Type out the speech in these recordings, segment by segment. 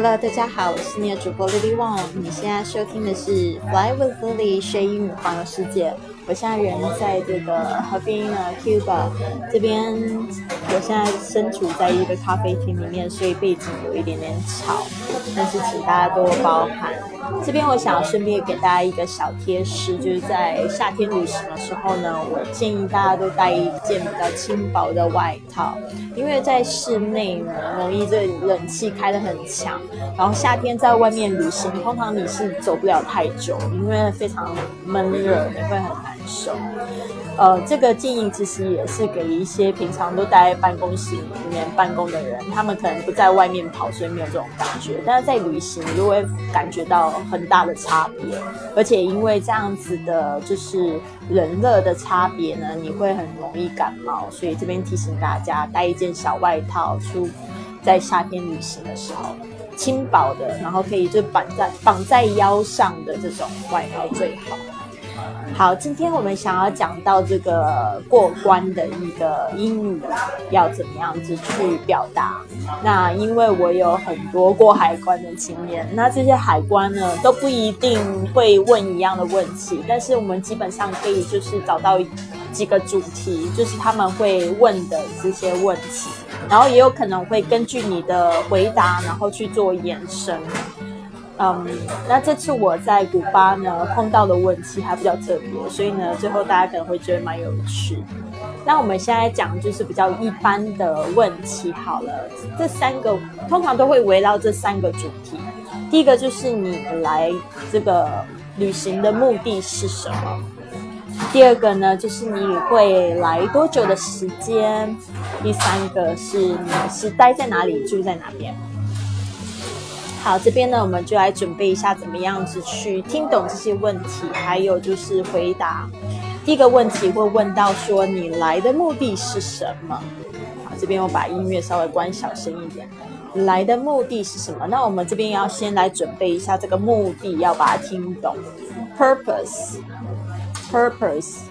Hello，大家好，我是你的主播 Lily Wang。你现在收听的是 Fly with Lily 学英语环游世界。我现在人在这个河滨呢，Cuba 这边，我现在身处在一个咖啡厅里面，所以背景有一点点吵，但是请大家多包涵。这边我想要顺便给大家一个小贴士，就是在夏天旅行的时候呢，我建议大家都带一件比较轻薄的外套，因为在室内呢，容易这冷气开得很强，然后夏天在外面旅行，通常你是走不了太久，因为非常闷热，你会很难受。呃，这个建议其实也是给一些平常都待在办公室里面办公的人，他们可能不在外面跑，所以没有这种感觉，但是在旅行就会感觉到。很大的差别，而且因为这样子的，就是人热的差别呢，你会很容易感冒，所以这边提醒大家带一件小外套出，在夏天旅行的时候，轻薄的，然后可以就绑在绑在腰上的这种外套最好。好，今天我们想要讲到这个过关的一个英语要怎么样子去表达。那因为我有很多过海关的经验，那这些海关呢都不一定会问一样的问题，但是我们基本上可以就是找到几个主题，就是他们会问的这些问题，然后也有可能会根据你的回答，然后去做延伸。嗯，那这次我在古巴呢碰到的问题还比较特别，所以呢，最后大家可能会觉得蛮有趣。那我们现在讲就是比较一般的问题好了，这三个通常都会围绕这三个主题。第一个就是你来这个旅行的目的是什么？第二个呢，就是你会来多久的时间？第三个是你是待在哪里，住在哪边？好，这边呢，我们就来准备一下，怎么样子去听懂这些问题，还有就是回答。第一个问题会问到说，你来的目的是什么？好，这边我把音乐稍微关小声一点。来的目的是什么？那我们这边要先来准备一下这个目的，要把它听懂。Purpose，purpose。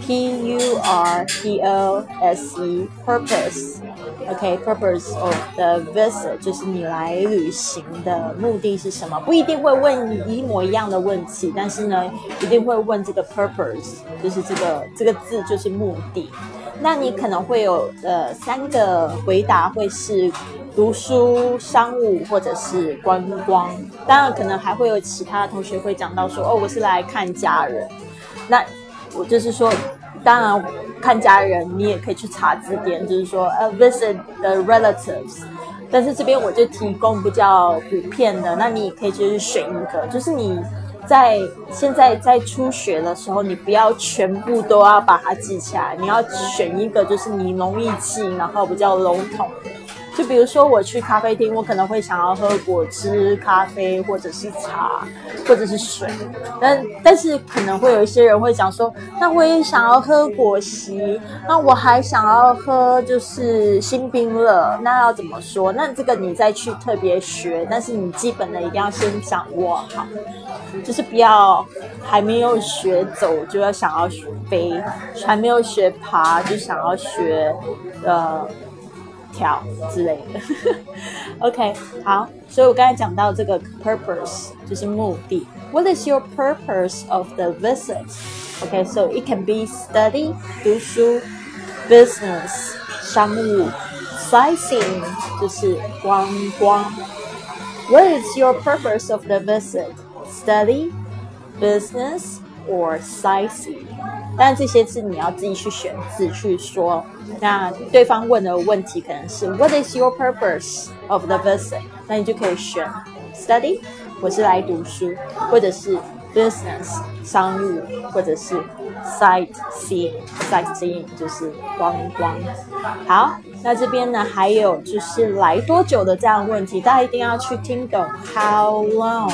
P U R P O S E purpose，OK，purpose of the visit 就是你来旅行的目的是什么？不一定会问一模一样的问题，但是呢，一定会问这个 purpose，就是这个这个字就是目的。那你可能会有呃三个回答，会是读书、商务或者是观光。当然，可能还会有其他同学会讲到说，哦，我是来看家人。那我就是说，当然看家人，你也可以去查字典，就是说呃，visit the relatives。但是这边我就提供比较普遍的，那你也可以就是选一个，就是你在现在在初学的时候，你不要全部都要把它记起来，你要选一个就是你容易记，然后比较笼统的。就比如说我去咖啡厅，我可能会想要喝果汁、咖啡，或者是茶，或者是水。但但是可能会有一些人会讲说，那我也想要喝果昔，那我还想要喝就是新冰乐，那要怎么说？那这个你再去特别学，但是你基本的一定要先掌握好，就是不要还没有学走就要想要学飞，还没有学爬就想要学呃。条之类的，OK，好，所以我刚才讲到这个 purpose 就是目的。What is your purpose of the visit? Okay, so it can be study 读书，business 商务，sightseeing 就是观光。What is your purpose of the visit? Study, business, Or sightseeing? 但这些字你要自己去选字去说。那对方问的问题可能是 What is your purpose of the visit？那你就可以选 study，我是来读书，或者是 business 商务，或者是 sightseeing，sightseeing 就是观光。好，那这边呢还有就是来多久的这样的问题，大家一定要去听懂 how long。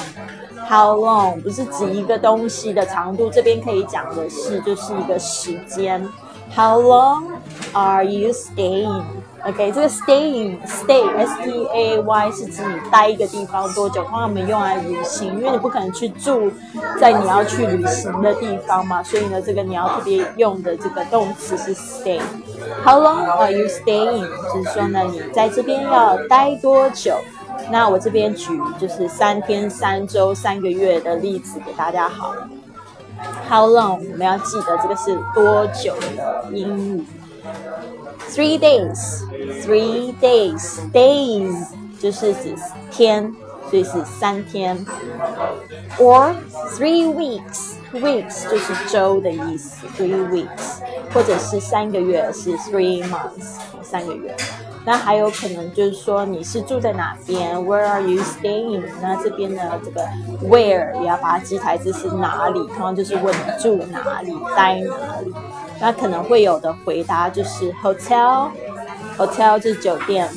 How long 不是指一个东西的长度，这边可以讲的是就是一个时间。How long are you staying? OK，这个 staying stay S T A Y 是指你待一个地方多久，通常我们用来旅行，因为你不可能去住在你要去旅行的地方嘛，所以呢，这个你要特别用的这个动词是 stay。How long are you staying？就是说呢，你在这边要待多久？那我这边举就是三天、三周、三个月的例子给大家好了。How long？我们要记得这个是多久的英语。Three days, three days, days 就是指天，所以是三天。Or three weeks, weeks 就是周的意思，three weeks，或者是三个月是 three months，三个月。那还有可能就是说你是住在哪边？Where are you staying？那这边的这个 where 也要把它记台词是哪里，通常就是问住哪里，待哪里。那可能会有的回答就是 hotel，hotel 就是酒店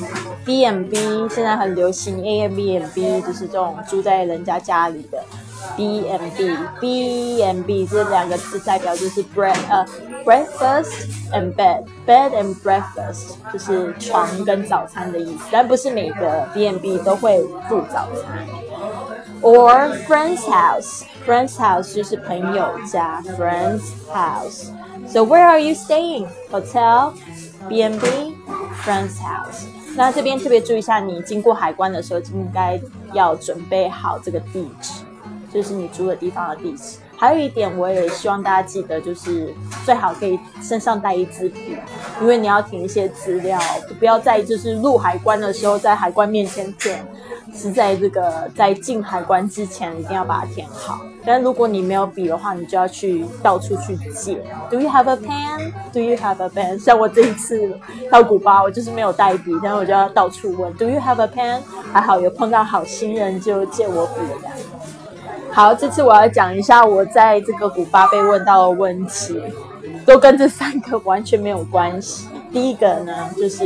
B&B 现在很流行 AMBMB 就是这种住在人家家里的。B and B，B and B 这两个字代表就是 bread 呃 breakfast and bed，bed and breakfast 就是床跟早餐的意思，但不是每个 B and B 都会附早餐。Or friend's house，friend's house 就是朋友家，friend's house。So where are you staying? Hotel, B and B, friend's house。那这边特别注意一下，你经过海关的时候，就应该要准备好这个地址。就是你住的地方的地址。还有一点，我也希望大家记得，就是最好可以身上带一支笔，因为你要填一些资料，不要在就是入海关的时候在海关面前填，是在这个在进海关之前一定要把它填好。但如果你没有笔的话，你就要去到处去借。Do you have a pen? Do you have a pen? 像我这一次到古巴，我就是没有带笔，然后我就要到处问 Do you have a pen? 还好有碰到好心人就借我笔的。好，这次我要讲一下我在这个古巴被问到的问题，都跟这三个完全没有关系。第一个呢，就是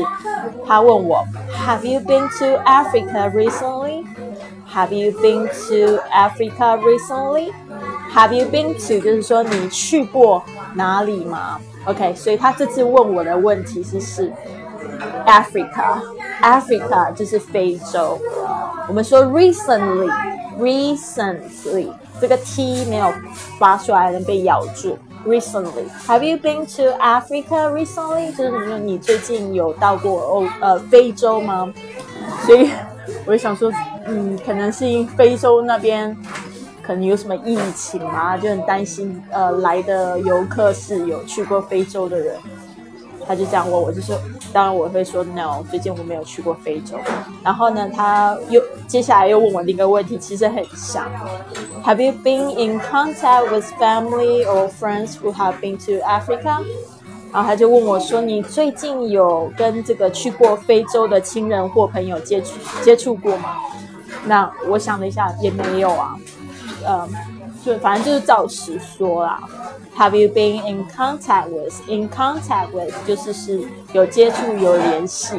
他问我，Have you been to Africa recently? Have you been to Africa recently? Have you been to 就是说你去过哪里吗？OK，所以他这次问我的问题是是 Africa，Africa 就是非洲。我们说 recently。Recently，这个 T 没有发出来，能被咬住。Recently，Have you been to Africa recently？就是说你最近有到过欧呃非洲吗？所以我就想说，嗯，可能是因非洲那边可能有什么疫情嘛，就很担心呃来的游客是有去过非洲的人。他就这样问我，就是当然我会说 no，最近我没有去过非洲。然后呢，他又接下来又问我另一个问题，其实很像，Have you been in contact with family or friends who have been to Africa？然后他就问我说，你最近有跟这个去过非洲的亲人或朋友接触接触过吗？那我想了一下，也没有啊，嗯。就反正就是照实说啦。Have you been in contact with? In contact with 就是是有接触有联系。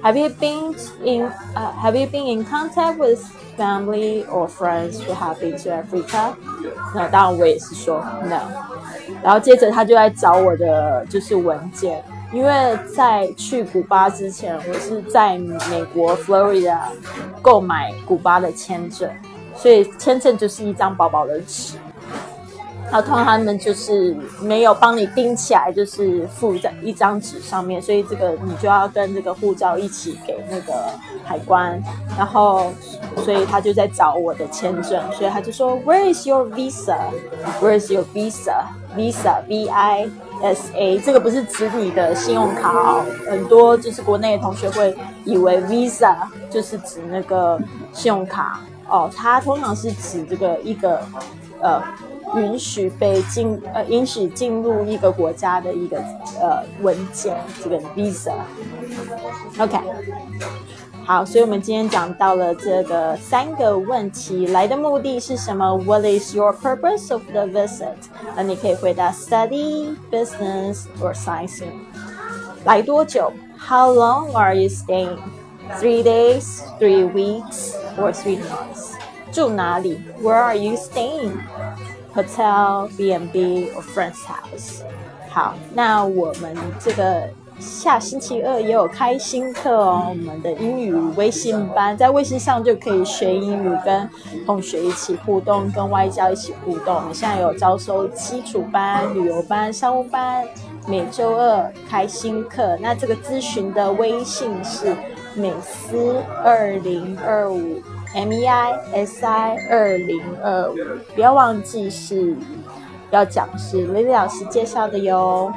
Have you been in 呃 Have you been in contact with family or friends who have been to Africa？那当然我也是说 no。然后接着他就来找我的就是文件，因为在去古巴之前，我是在美国 Florida 购买古巴的签证。所以签证就是一张薄薄的纸，然后通常他们就是没有帮你钉起来，就是附在一张纸上面，所以这个你就要跟这个护照一起给那个海关，然后所以他就在找我的签证，所以他就说 Where is your visa? Where is your visa? Visa, V I S A，这个不是指你的信用卡哦，很多就是国内的同学会以为 Visa 就是指那个信用卡。哦，它通常是指这个一个呃允许被进呃允许进入一个国家的一个呃文件，这个 visa。OK，好，所以我们今天讲到了这个三个问题，来的目的是什么？What is your purpose of the visit？那你可以回答 study, business or sightseeing。来多久？How long are you staying? Three days, three weeks, or three months. 住哪里？Where are you staying? Hotel, B&B, or friend's house. 好，那我们这个下星期二也有开新课哦，我们的英语微信班，在微信上就可以学英语，跟同学一起互动，跟外教一起互动。我们现在有招收基础班、旅游班、商务班，每周二开新课。那这个咨询的微信是。美思二零二五，M E I S I 二零二五，不要忘记是要讲是 Lily 老师介绍的哟。